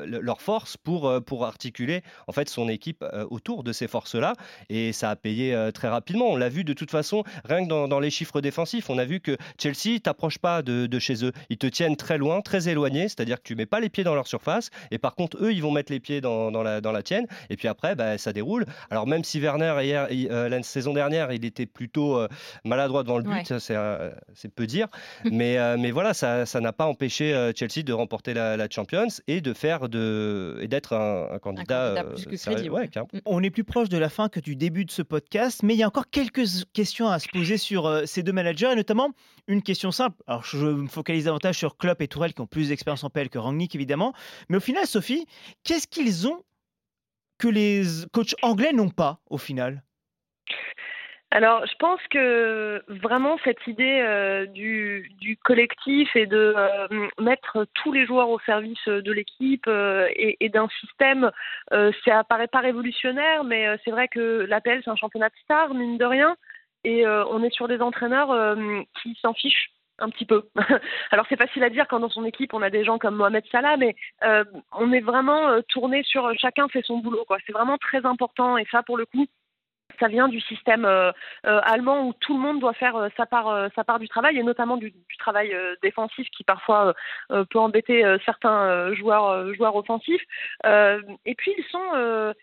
leur force pour, pour articuler en fait son équipe autour de ces forces-là et ça a euh, très rapidement. On l'a vu de toute façon, rien que dans, les chiffres défensifs, on a vu que Chelsea t'approche pas de, chez eux. Ils te tiennent très loin, très éloigné, c'est-à-dire que tu mets pas les pieds dans leur surface. Et par contre, eux, ils vont mettre les pieds dans, la, dans la tienne. Et puis après, bah, ça déroule. Alors même si Werner, hier, euh, la saison dernière, il était plutôt euh, maladroit devant le but, c'est peu dire. mais, mais voilà, ça n'a pas empêché Chelsea de remporter la, Champions et de faire de et d'être un, candidat. plus que crédible. On est plus proche de la fin que du début de ce podcast mais il y a encore quelques questions à se poser sur euh, ces deux managers, et notamment une question simple. Alors, je me focalise davantage sur Klopp et Tourelle qui ont plus d'expérience en PL que Rangnick, évidemment. Mais au final, Sophie, qu'est-ce qu'ils ont que les coachs anglais n'ont pas, au final? Alors, je pense que vraiment cette idée euh, du, collectif et de euh, mettre tous les joueurs au service de l'équipe euh, et, d'un système, ça apparaît pas révolutionnaire, mais c'est vrai que l'APL c'est un championnat de stars, mine de rien, et on est sur des entraîneurs qui s'en fichent un petit peu. Alors c'est facile à dire quand dans son équipe on a des gens comme Mohamed Salah, mais on est vraiment tourné sur chacun fait son boulot. C'est vraiment très important et ça pour le coup ça vient du système euh, euh, allemand où tout le monde doit faire euh, sa part sa part du travail et notamment du, travail défensif qui parfois peut embêter certains joueurs joueurs offensifs. Et puis ils sont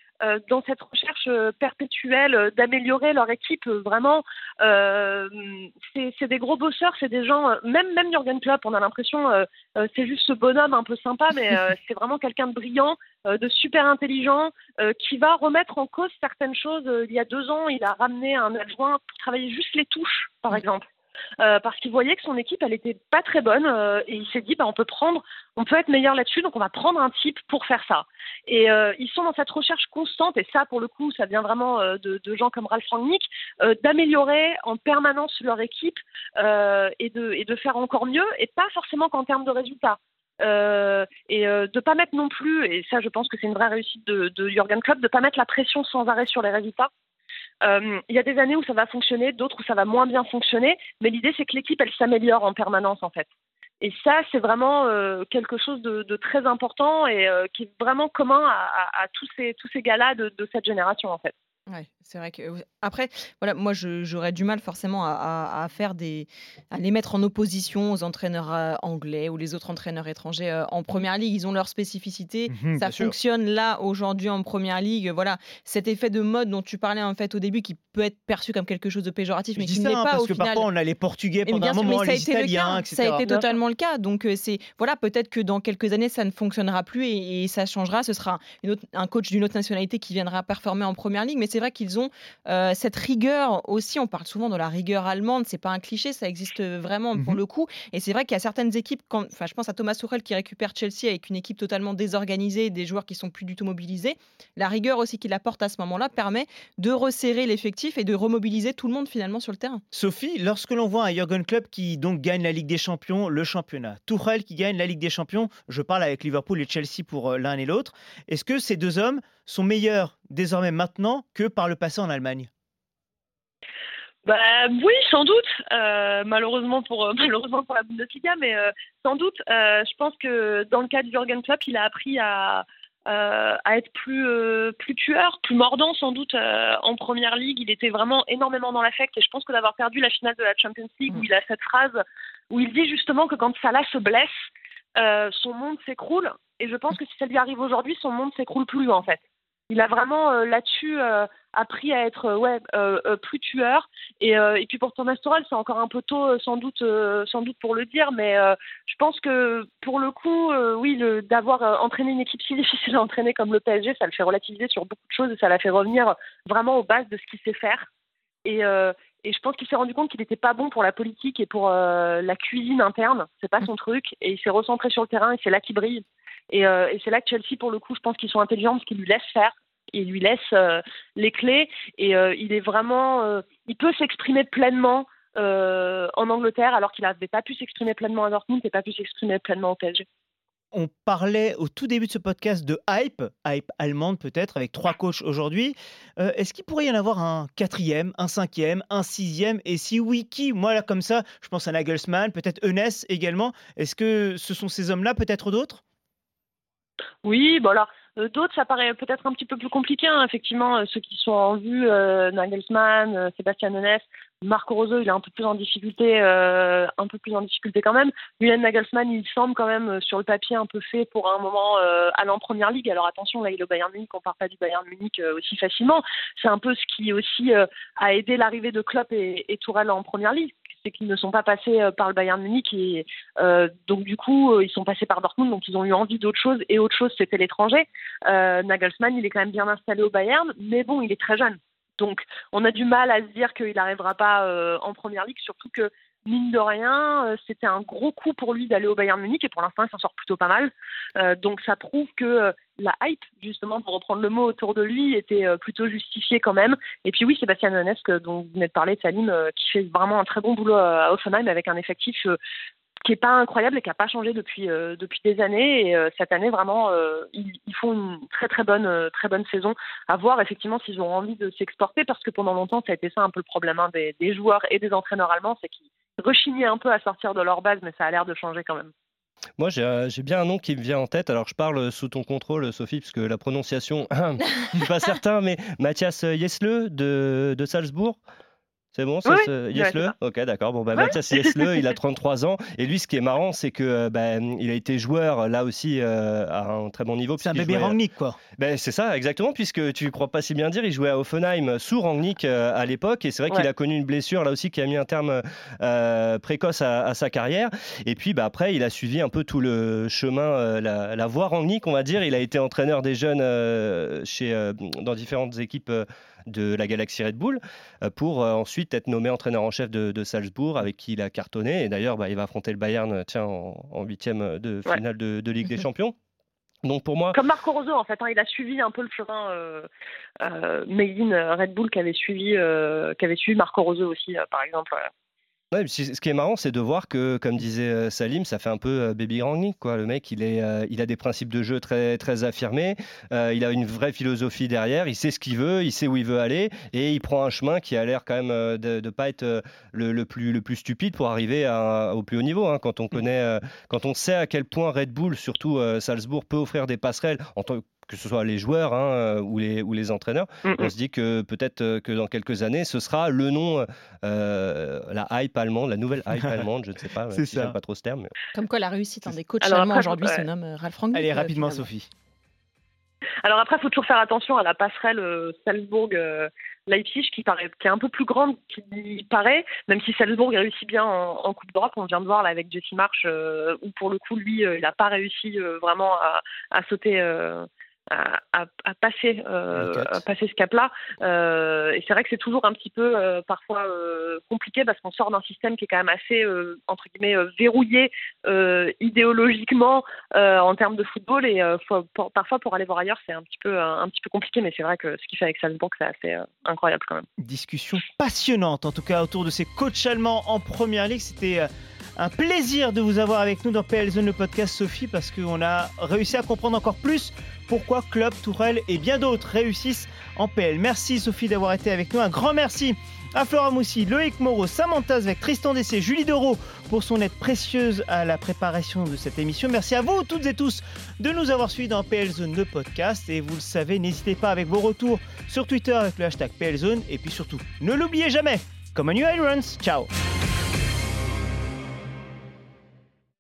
dans cette recherche euh, perpétuelle euh, d'améliorer leur équipe. Vraiment, c'est des gros bosseurs, c'est des gens, même même Jurgen Klopp, on a l'impression c'est juste ce bonhomme un peu sympa, mais c'est vraiment quelqu'un de brillant, de super intelligent, qui va remettre en cause certaines choses. il y a deux ans, il a ramené un adjoint pour travailler juste les touches, par mmh. exemple. Euh, parce qu'il voyait que son équipe, elle était pas très bonne euh, et il s'est dit, bah, on peut prendre, on peut être meilleur là-dessus, donc on va prendre un type pour faire ça. Et euh, ils sont dans cette recherche constante, et ça, pour le coup, ça vient vraiment de, gens comme Ralph Rangnick, d'améliorer en permanence leur équipe et, de, faire encore mieux, et pas forcément qu'en termes de résultats. et de de pas mettre non plus, et ça je pense que c'est une vraie réussite de, de Jurgen Klopp, de pas mettre la pression sans arrêt sur les résultats, euh, il y a des années où ça va fonctionner, d'autres où ça va moins bien fonctionner, mais l'idée c'est que l'équipe elle s'améliore en permanence en fait. Et ça, c'est vraiment euh, quelque chose de, très important et euh, qui est vraiment commun à, tous ces, tous ces gars-là de, cette génération en fait. C'est vrai que après, voilà, moi j'aurais du mal forcément à, faire des, à les mettre en opposition aux entraîneurs euh, anglais ou les autres entraîneurs étrangers euh, en première ligue. Ils ont leur spécificité, mmh ça fonctionne là aujourd'hui en première ligue. Voilà, cet effet de mode dont tu parlais en fait au début, qui peut être perçu comme quelque chose de péjoratif, mais qui n'est hein, pas parce au que final. parfois on a les Portugais pendant un moment, les Italiens, etc. Ça a été totalement le cas. Donc euh, c'est voilà, peut-être que dans quelques années ça ne fonctionnera plus et, ça changera. Ce sera un coach d'une autre nationalité qui viendra performer en première ligue. Mais c'est vrai qu'ils ont euh, cette rigueur aussi. On parle souvent de la rigueur allemande, c'est pas un cliché, ça existe vraiment pour mhm. le coup. Et c'est vrai qu'il y a certaines équipes, quand, enfin, je pense à Thomas Tuchel qui récupère Chelsea avec une équipe totalement désorganisée, des joueurs qui sont plus du tout mobilisés. La rigueur aussi qu'il apporte à ce moment-là permet de resserrer l'effectif et de remobiliser tout le monde finalement sur le terrain. Sophie, lorsque l'on voit un Jurgen Klopp qui donc gagne la Ligue des Champions, le championnat, Tuchel qui gagne la Ligue des Champions, je parle avec Liverpool et Chelsea pour euh, l'un et l'autre, est-ce que ces deux hommes sont meilleurs désormais maintenant que par le passé en Allemagne bah, oui, sans doute. Euh, malheureusement pour malheureusement pour la Bundesliga, mais euh, sans doute. Euh, je pense que dans le cas de Jurgen Klopp, il a appris à, à être plus plus tueur, plus mordant sans doute en première ligue. Il était vraiment énormément dans l'affect et je pense que d'avoir perdu la finale de la Champions League où mm. il a cette phrase où il dit justement que quand Salah se blesse, son monde s'écroule. Et je pense que si ça lui arrive aujourd'hui, son monde s'écroule plus en fait. Il a vraiment là-dessus appris à être ouais plus tueur. Et, et puis pour Thomas Tuchel c'est encore un peu tôt sans doute sans doute pour le dire mais je pense que pour le coup oui d'avoir entraîné une équipe si difficile à entraîner comme le PSG ça le fait relativiser sur beaucoup de choses et ça l'a fait revenir vraiment aux bases de ce qu'il sait faire. Et, je pense qu'il s'est rendu compte qu'il n'était pas bon pour la politique et pour la cuisine interne. C'est pas son truc. Et il s'est recentré sur le terrain et c'est là qu'il brille. Et c'est là que Chelsea pour le coup je pense qu'ils sont intelligents parce qu'ils lui laissent faire il lui laisse euh, les clés et euh, il est vraiment, euh, il peut s'exprimer pleinement en Angleterre alors qu'il n'avait pas pu s'exprimer pleinement à Dortmund et pas pu s'exprimer pleinement au PSG. On parlait au tout début de ce podcast de hype, hype allemande peut-être, avec trois coachs aujourd'hui. Est-ce qu'il pourrait y en avoir un quatrième, un cinquième, un sixième? Et si oui, qui? Moi, là, comme ça, je pense à Nagelsmann, peut-être Enes également. Est-ce que ce sont ces hommes-là, peut-être d'autres? Oui, bon alors, d'autres, ça paraît peut-être un petit peu plus compliqué. Hein. Effectivement, euh, ceux qui sont en vue, euh, Nagelsmann, Sébastien Nenes, Marco Rosso, il est un peu plus en difficulté, un peu plus en difficulté quand même. Julian Nagelsmann, il semble quand même sur le papier un peu fait pour un moment aller en première ligue. Alors attention, là, il est au Bayern Munich, on part pas du Bayern Munich aussi facilement. C'est un peu ce qui aussi a aidé l'arrivée de Klopp et, et Tourelle en première ligue c'est qu'ils ne sont pas passés euh, par le Bayern Munich et euh, donc du coup euh, ils sont passés par Dortmund donc ils ont eu envie d'autre chose et autre chose c'était l'étranger. Nagelsmann il est quand même bien installé au Bayern mais bon il est très jeune donc on a du mal à se dire qu'il n'arrivera pas en première ligue surtout que mine de rien, euh, c'était un gros coup pour lui d'aller au Bayern Munich et pour l'instant, il s'en sort plutôt pas mal. Euh, donc ça prouve que euh, la hype, justement, pour reprendre le mot autour de lui, était plutôt justifiée quand même. Et puis oui, Sébastien Nonesque, dont vous venez de parler, qui fait vraiment un très bon boulot à Offenheim avec un effectif qui est pas incroyable et qui n'a pas changé depuis depuis des années. Et cette année, vraiment, ils, font une très très bonne très bonne saison. À voir effectivement s'ils ont envie de s'exporter, parce que pendant longtemps, ça a été ça un peu le problème hein, des, des, joueurs et des entraîneurs allemands, c'est qu'ils rechigner un peu à sortir de leur base, mais ça a l'air de changer quand même. Moi, j'ai bien un nom qui me vient en tête. Alors, je parle sous ton contrôle, Sophie, parce que la prononciation, je suis pas certain, mais Mathias Yesle de, de Salzbourg. C'est bon, ça, Yesle Ok, d'accord. Bon, bah, Mathias Yesle, il a 33 ans. Et lui, ce qui est marrant, c'est que euh, bah, il a été joueur là aussi euh, à un très bon niveau. C'est un bébé Rangnick, quoi. Ben, c'est ça, exactement, puisque tu crois pas si bien dire, il jouait à Offenheim sous Rangnick euh, à l'époque. Et c'est vrai qu'il a connu une blessure là aussi qui a mis un terme précoce à, sa carrière. Et puis bah, après, il a suivi un peu tout le chemin, la, la, voie Rangnick, on va dire. Il a été entraîneur des jeunes chez, dans différentes équipes de la Galaxie Red Bull euh, pour euh, ensuite être nommé entraîneur en chef de, Salzbourg avec qui il a cartonné. Et d'ailleurs, bah, il va affronter le Bayern euh, tiens, en huitième de finale de, Ligue des Champions. Donc pour moi, comme Marco Rose en fait, hein, il a suivi un peu le chemin euh, euh, Red Bull qu'avait suivi, qu'avait suivi Marco Rose aussi, par exemple ce qui est marrant, c'est de voir que, comme disait euh, Salim, ça fait un peu euh, Baby. Quoi. Le mec, il, euh, il a des principes de jeu très, affirmés. il a une vraie philosophie derrière. Il sait ce qu'il veut, il sait où il veut aller. Et il prend un chemin qui a l'air quand même de ne pas être le, plus, le plus stupide pour arriver au plus haut niveau. Hein. Quand, on connaît, quand on sait à quel point Red Bull, surtout Salzbourg, peut offrir des passerelles en tant que ce soit les joueurs hein, euh, ou, les, ou les entraîneurs, on se dit que peut-être euh, que dans quelques années, ce sera le nom, euh, la hype allemande, la nouvelle hype allemande, je ne sais pas, si j'aime pas trop ce terme. Comme quoi la réussite des coachs allemands aujourd'hui se nomme Ralf Rangnick. Allez, rapidement, Sophie. Alors après, il faut toujours faire attention à la passerelle Salzbourg-Leipzig qui, paraît, qui est un peu plus grande qu'il paraît, même si Salzbourg réussit bien en, Coupe d'Europe. On vient de voir là, avec Jesse March, où pour le coup, lui, il n'a pas réussi vraiment à, à sauter à, passer, euh, passer ce cap-là. Euh, et c'est vrai que c'est toujours un petit peu euh, parfois compliqué parce qu'on sort d'un système qui est quand même assez entre guillemets verrouillé idéologiquement en termes de football et parfois pour aller voir ailleurs c'est un petit peu un, petit peu compliqué. Mais c'est vrai que ce qu'il fait avec Salzbourg c'est assez incroyable quand même. Discussion passionnante en tout cas autour de ces coachs allemands en première ligue. C'était Un plaisir de vous avoir avec nous dans PL Zone, le podcast Sophie, parce qu'on a réussi à comprendre encore plus pourquoi Club, Tourelle et bien d'autres réussissent en PL. Merci Sophie d'avoir été avec nous. Un grand merci à Flora Moussi, Loïc Moreau, Samantha avec Tristan Dessé, Julie Doro pour son aide précieuse à la préparation de cette émission. Merci à vous toutes et tous de nous avoir suivis dans PL Zone le podcast. Et vous le savez, n'hésitez pas avec vos retours sur Twitter avec le hashtag PL Zone. Et puis surtout, ne l'oubliez jamais, comme un New Irons. Ciao